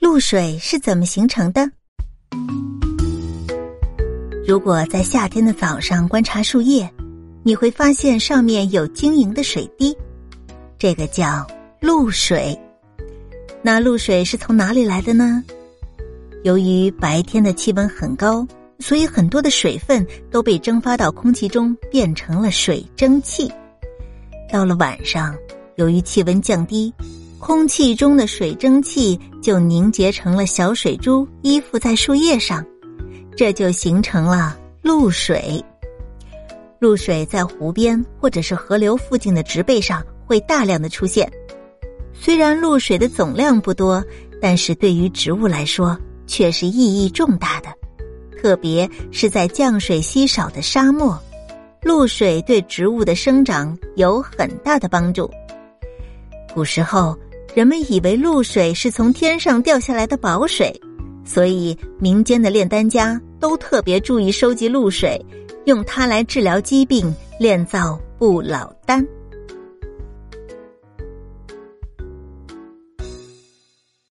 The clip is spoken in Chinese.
露水是怎么形成的？如果在夏天的早上观察树叶，你会发现上面有晶莹的水滴，这个叫露水。那露水是从哪里来的呢？由于白天的气温很高，所以很多的水分都被蒸发到空气中，变成了水蒸气。到了晚上，由于气温降低。空气中的水蒸气就凝结成了小水珠，依附在树叶上，这就形成了露水。露水在湖边或者是河流附近的植被上会大量的出现。虽然露水的总量不多，但是对于植物来说却是意义重大的。特别是在降水稀少的沙漠，露水对植物的生长有很大的帮助。古时候。人们以为露水是从天上掉下来的宝水，所以民间的炼丹家都特别注意收集露水，用它来治疗疾病，炼造不老丹。